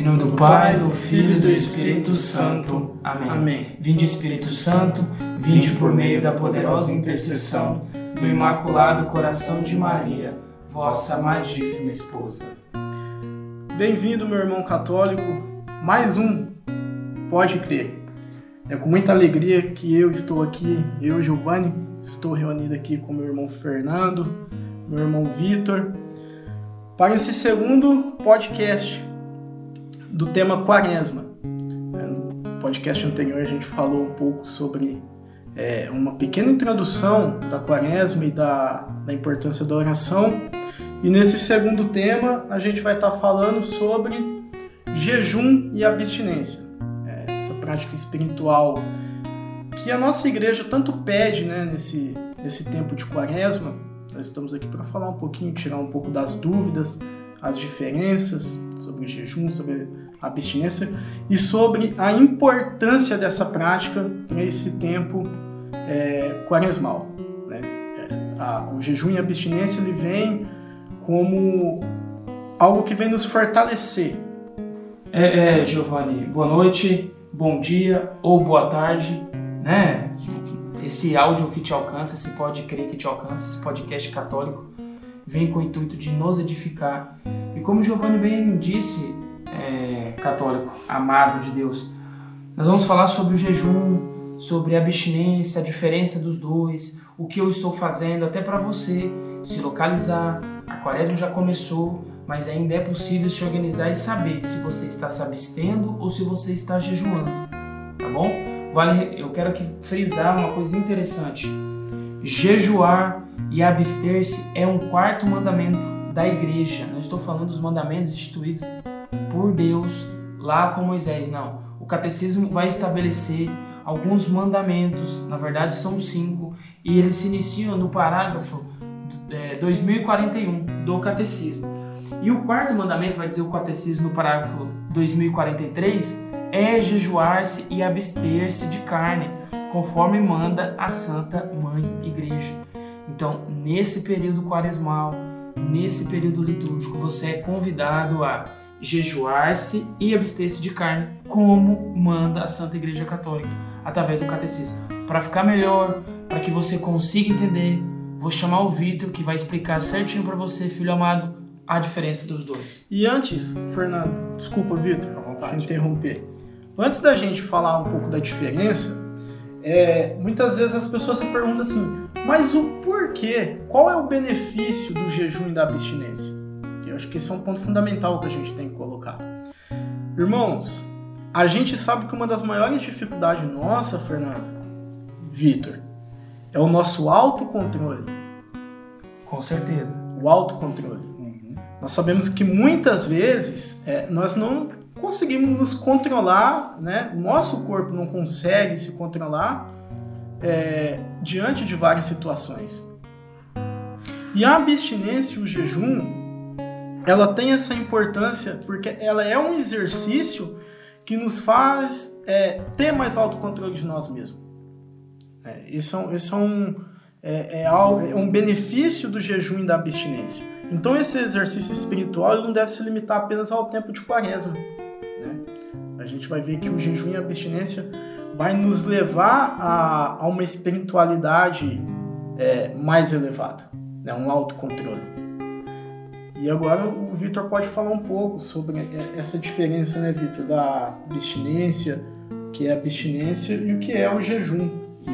Em nome do Pai, do Filho e do Espírito Santo. Amém. Amém. Vinde Espírito Santo, vinde por meio da poderosa intercessão do Imaculado Coração de Maria, vossa amadíssima esposa. Bem-vindo, meu irmão católico. Mais um Pode Crer. É com muita alegria que eu estou aqui, eu, Giovanni, estou reunido aqui com meu irmão Fernando, meu irmão Vitor, para esse segundo podcast do tema Quaresma. No podcast anterior a gente falou um pouco sobre é, uma pequena introdução da Quaresma e da, da importância da oração. E nesse segundo tema a gente vai estar falando sobre jejum e abstinência, é, essa prática espiritual que a nossa igreja tanto pede né, nesse, nesse tempo de Quaresma. Nós estamos aqui para falar um pouquinho, tirar um pouco das dúvidas, as diferenças sobre o jejum, sobre abstinência e sobre a importância dessa prática para esse tempo é, quaresmal. Né? É, a, o jejum e a abstinência ele vem como algo que vem nos fortalecer. É, é Giovanni, boa noite, bom dia ou boa tarde, né? Esse áudio que te alcança, esse pode crer que te alcança, esse podcast católico, vem com o intuito de nos edificar. E como Giovanni bem disse, é, católico, amado de Deus, nós vamos falar sobre o jejum, sobre a abstinência, a diferença dos dois, o que eu estou fazendo, até para você se localizar. A quaresma já começou, mas ainda é possível se organizar e saber se você está se abstendo ou se você está jejuando, tá bom? Vale, eu quero aqui frisar uma coisa interessante. Jejuar e abster-se é um quarto mandamento da igreja. Não estou falando dos mandamentos instituídos por Deus lá com Moisés, não. O catecismo vai estabelecer alguns mandamentos, na verdade são cinco, e eles se iniciam no parágrafo é, 2041 do catecismo. E o quarto mandamento, vai dizer o catecismo no parágrafo 2043, é jejuar-se e abster-se de carne, conforme manda a Santa Mãe Igreja. Então, nesse período quaresmal, nesse período litúrgico, você é convidado a jejuar-se e abster-se de carne, como manda a Santa Igreja Católica, através do catecismo. Para ficar melhor, para que você consiga entender, vou chamar o Vitor que vai explicar certinho para você, filho amado, a diferença dos dois. E antes, Fernando, desculpa, Vitor, vontade interromper. Antes da gente falar um pouco da diferença, é, muitas vezes as pessoas se perguntam assim, mas o porquê? Qual é o benefício do jejum e da abstinência? Eu acho que esse é um ponto fundamental que a gente tem que colocar. Irmãos, a gente sabe que uma das maiores dificuldades nossa, Fernando, Vitor, é o nosso autocontrole. Com certeza. O autocontrole. Uhum. Nós sabemos que muitas vezes é, nós não conseguimos nos controlar, né? O nosso corpo não consegue se controlar é, diante de várias situações. E a abstinência e o jejum ela tem essa importância porque ela é um exercício que nos faz é, ter mais autocontrole de nós mesmos. É, esse, é esse é, um, é, é, é, um benefício do jejum e da abstinência. Então esse exercício espiritual não deve se limitar apenas ao tempo de quaresma. Né? A gente vai ver que o jejum e a abstinência vai nos levar a, a uma espiritualidade é, mais elevada, né? um autocontrole. E agora o Vitor pode falar um pouco sobre essa diferença, né, Vitor, da abstinência, que é a abstinência, e o que é o jejum.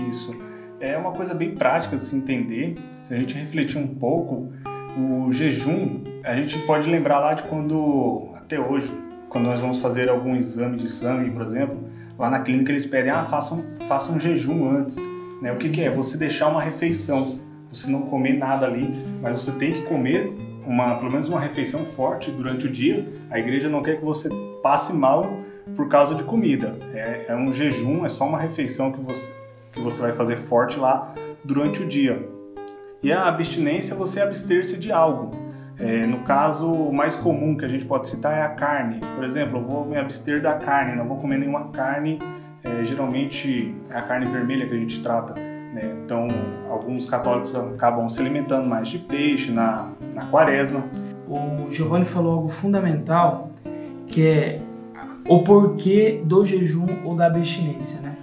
Isso. É uma coisa bem prática de se entender. Se a gente refletir um pouco, o jejum, a gente pode lembrar lá de quando, até hoje, quando nós vamos fazer algum exame de sangue, por exemplo, lá na clínica eles pedem, ah, façam, façam um jejum antes. Né? O que, que é? Você deixar uma refeição, você não comer nada ali, mas você tem que comer uma, pelo menos uma refeição forte durante o dia. A igreja não quer que você passe mal por causa de comida. É, é um jejum, é só uma refeição que você, que você vai fazer forte lá durante o dia. E a abstinência é você abster-se de algo. É, no caso, o mais comum que a gente pode citar é a carne. Por exemplo, eu vou me abster da carne, não vou comer nenhuma carne. É, geralmente é a carne vermelha que a gente trata. Né? Então, alguns católicos acabam se alimentando mais de peixe na, na quaresma. O Giovanni falou algo fundamental, que é o porquê do jejum ou da abstinência, né?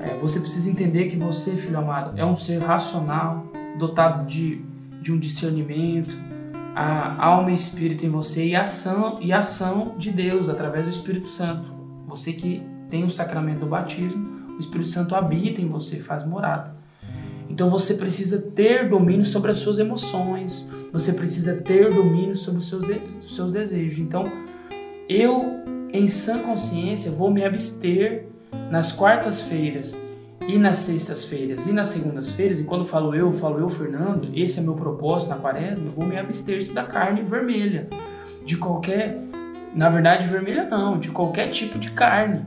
É, você precisa entender que você, filho amado, é um ser racional, dotado de, de um discernimento, a alma e espírito em você e ação e ação de Deus através do Espírito Santo. Você que tem o sacramento do batismo, o Espírito Santo habita em você, faz morada. Então você precisa ter domínio sobre as suas emoções, você precisa ter domínio sobre os seus, de, seus desejos. Então eu, em sã consciência, vou me abster nas quartas-feiras e nas sextas-feiras e nas segundas-feiras, e quando falo eu, falo eu, Fernando, esse é meu propósito na quaresma, eu vou me abster da carne vermelha, de qualquer, na verdade vermelha não, de qualquer tipo de carne,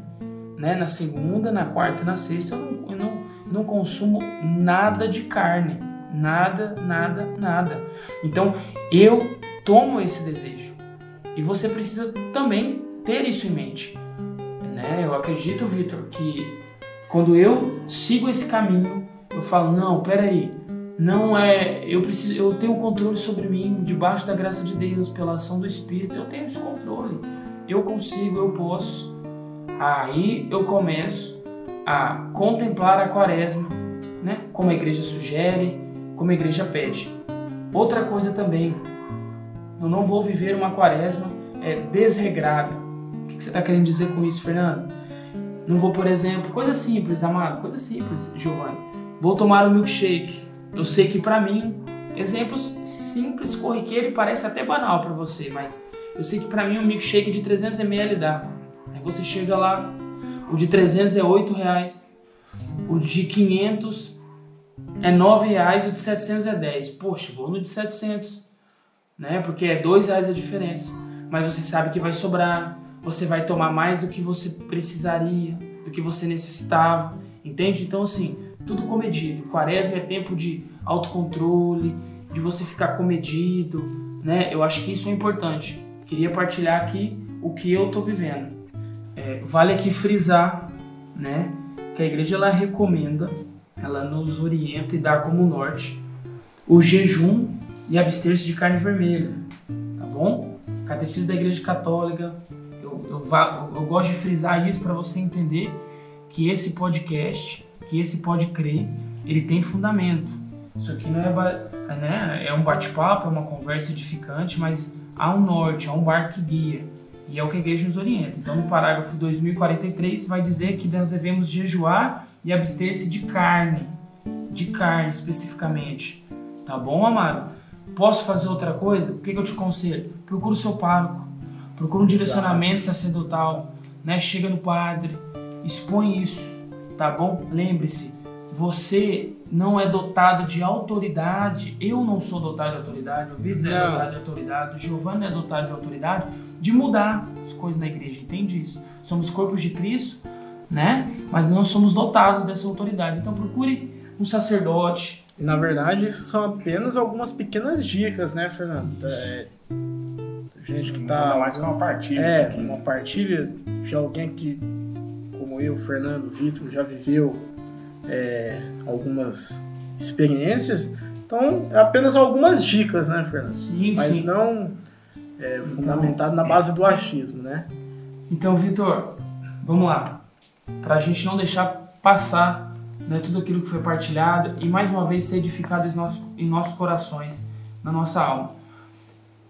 né? Na segunda, na quarta na sexta eu não, eu não, não consumo nada de carne, nada, nada, nada. Então eu tomo esse desejo e você precisa também ter isso em mente, né? Eu acredito, Vitor, que quando eu sigo esse caminho, eu falo, não, peraí, não é, eu preciso, eu tenho controle sobre mim, debaixo da graça de Deus, pela ação do Espírito, eu tenho esse controle. Eu consigo, eu posso. Aí eu começo a contemplar a quaresma, né? Como a igreja sugere, como a igreja pede. Outra coisa também, eu não vou viver uma quaresma é, desregrada. O que você está querendo dizer com isso, Fernando? Não vou, por exemplo, coisa simples, amado, coisa simples, Giovanni. Vou tomar um milkshake. Eu sei que para mim, exemplos simples, corriqueiro e parece até banal para você, mas eu sei que para mim um milkshake de 300 ml dá. Aí você chega lá, o de 300 é 8 reais, o de 500 é 9 reais, o de 700 é 10. Poxa, vou no de 700, né? Porque é 2 reais a diferença. Mas você sabe que vai sobrar, você vai tomar mais do que você precisaria, do que você necessitava, entende? Então, assim, tudo comedido. Quaresma é tempo de autocontrole, de você ficar comedido, né? Eu acho que isso é importante. Queria partilhar aqui o que eu tô vivendo. É, vale aqui frisar, né, que a igreja ela recomenda, ela nos orienta e dá como norte o jejum e abster-se de carne vermelha, tá bom? Catecismo da Igreja Católica, eu, eu gosto de frisar isso para você entender que esse podcast, que esse pode crer, ele tem fundamento. Isso aqui não é, né, é um bate-papo, é uma conversa edificante, mas há um norte, há um barco que guia. E é o que a igreja nos orienta. Então, no parágrafo 2043, vai dizer que nós devemos jejuar e abster-se de carne. De carne, especificamente. Tá bom, amado? Posso fazer outra coisa? O que, que eu te aconselho? Procura o seu pároco procura um direcionamento sacerdotal, né? Chega no padre, expõe isso, tá bom? Lembre-se, você não é dotado de autoridade, eu não sou dotado de autoridade, o Vitor não é dotado de autoridade, o Giovanni é dotado de autoridade de mudar as coisas na igreja, entende isso? Somos corpos de Cristo, né? Mas não somos dotados dessa autoridade. Então procure um sacerdote. Na verdade, isso são apenas algumas pequenas dicas, né, Fernando? É, gente que tá. Ainda mais que uma partilha. É, uma partilha de alguém que, como eu, Fernando, Vitor, já viveu é, algumas experiências. Então, é apenas algumas dicas, né, Fernando? Sim, Mas sim. não é, fundamentado na base do achismo, né? Então, Vitor, vamos lá. Para a gente não deixar passar né, tudo aquilo que foi partilhado e mais uma vez ser edificado em nossos, em nossos corações, na nossa alma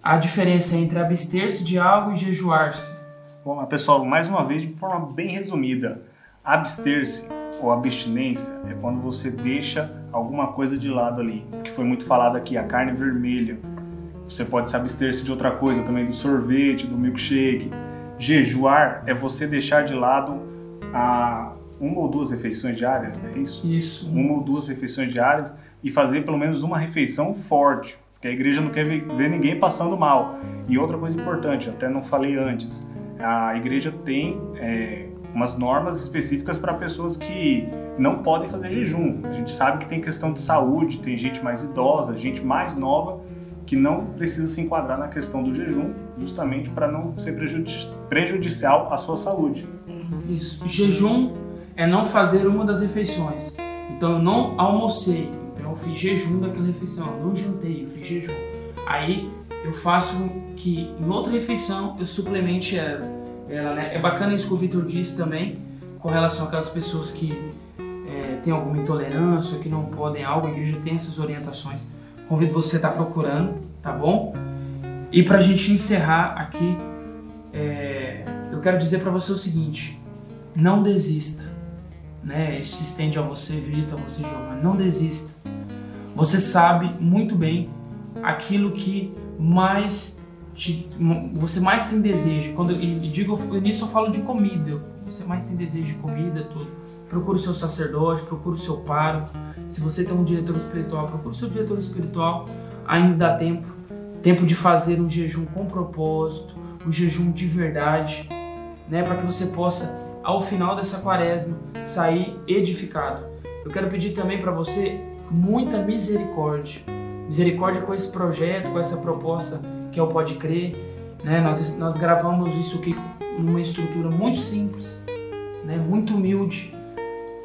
a diferença entre abster-se de algo e jejuar-se? Bom, pessoal, mais uma vez, de forma bem resumida, abster-se ou abstinência é quando você deixa alguma coisa de lado ali, que foi muito falado aqui, a carne vermelha. Você pode se abster-se de outra coisa também, do sorvete, do milkshake. Jejuar é você deixar de lado a uma ou duas refeições diárias, é isso? Isso. Uma ou duas refeições diárias e fazer pelo menos uma refeição forte, porque a igreja não quer ver ninguém passando mal. E outra coisa importante, até não falei antes, a igreja tem é, umas normas específicas para pessoas que não podem fazer jejum. A gente sabe que tem questão de saúde, tem gente mais idosa, gente mais nova que não precisa se enquadrar na questão do jejum, justamente para não ser prejudici prejudicial à sua saúde. Isso. Jejum é não fazer uma das refeições. Então eu não almocei, eu fiz jejum daquela refeição, eu não jantei, eu fiz jejum. Aí eu faço que em outra refeição eu suplemente ela. Ela, né? É bacana isso que o Vitor disse também, com relação àquelas pessoas que é, têm alguma intolerância, que não podem algo, a igreja tem essas orientações. Convido você a estar tá procurando, tá bom? E para a gente encerrar aqui, é, eu quero dizer para você o seguinte: não desista, né? Isso se estende a você, Vitor, a você, Giovanni. Não desista. Você sabe muito bem aquilo que mais te, você mais tem desejo. Quando eu digo nisso eu falo de comida. Você mais tem desejo de comida, tudo. Procure o seu sacerdote, procure o seu pároco. Se você tem um diretor espiritual, procure o seu diretor espiritual. Ainda dá tempo. Tempo de fazer um jejum com propósito, um jejum de verdade, né, para que você possa ao final dessa quaresma sair edificado. Eu quero pedir também para você muita misericórdia. Misericórdia com esse projeto, com essa proposta que é o Pode Crer. Né? Nós, nós gravamos isso aqui numa estrutura muito simples, né? muito humilde.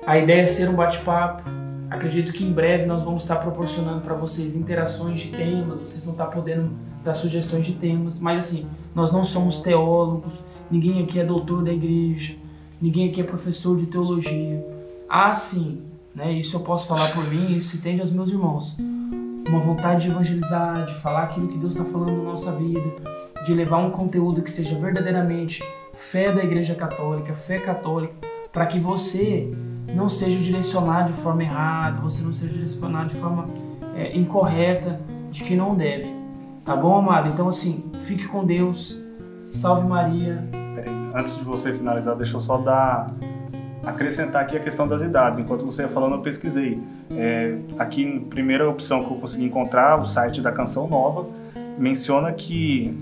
A ideia é ser um bate-papo. Acredito que em breve nós vamos estar proporcionando para vocês interações de temas, vocês vão estar podendo dar sugestões de temas. Mas assim, nós não somos teólogos, ninguém aqui é doutor da igreja, ninguém aqui é professor de teologia. Ah, sim, né? Isso eu posso falar por mim, isso se estende aos meus irmãos. Uma vontade de evangelizar, de falar aquilo que Deus está falando na nossa vida, de levar um conteúdo que seja verdadeiramente fé da Igreja Católica, fé católica, para que você não seja direcionado de forma errada, você não seja direcionado de forma é, incorreta, de que não deve. Tá bom, amado? Então, assim, fique com Deus. Salve Maria. Peraí, antes de você finalizar, deixa eu só dar acrescentar aqui a questão das idades. Enquanto você ia falando, eu pesquisei. É, aqui, primeira opção que eu consegui encontrar, o site da Canção Nova, menciona que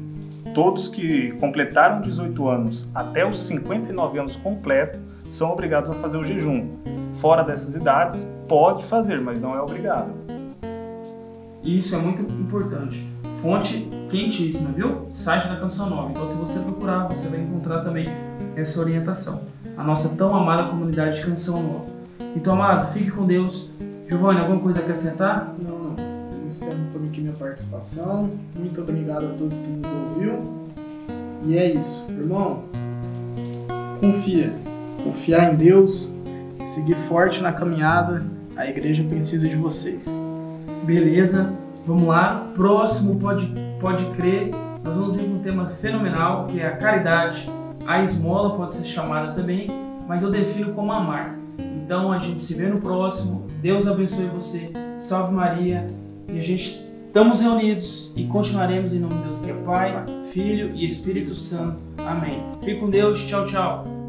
todos que completaram 18 anos até os 59 anos completo são obrigados a fazer o jejum. Fora dessas idades, pode fazer, mas não é obrigado. Isso é muito importante. Fonte quentíssima, viu? Site da Canção Nova. Então, se você procurar, você vai encontrar também essa orientação a nossa tão amada comunidade de Canção Nova. Então, amado, fique com Deus. Giovanni, alguma coisa a acrescentar? Não, não. Eu encerro por aqui minha participação. Muito obrigado a todos que nos ouviram. E é isso, irmão. Confia. Confiar em Deus, seguir forte na caminhada. A igreja precisa de vocês. Beleza, vamos lá. Próximo pode, pode crer. Nós vamos vir com um tema fenomenal que é a caridade a esmola pode ser chamada também, mas eu defino como amar. Então a gente se vê no próximo. Deus abençoe você. Salve Maria. E a gente estamos reunidos e continuaremos em nome de Deus, que é Pai, Filho e Espírito Santo. Amém. Fique com Deus. Tchau, tchau.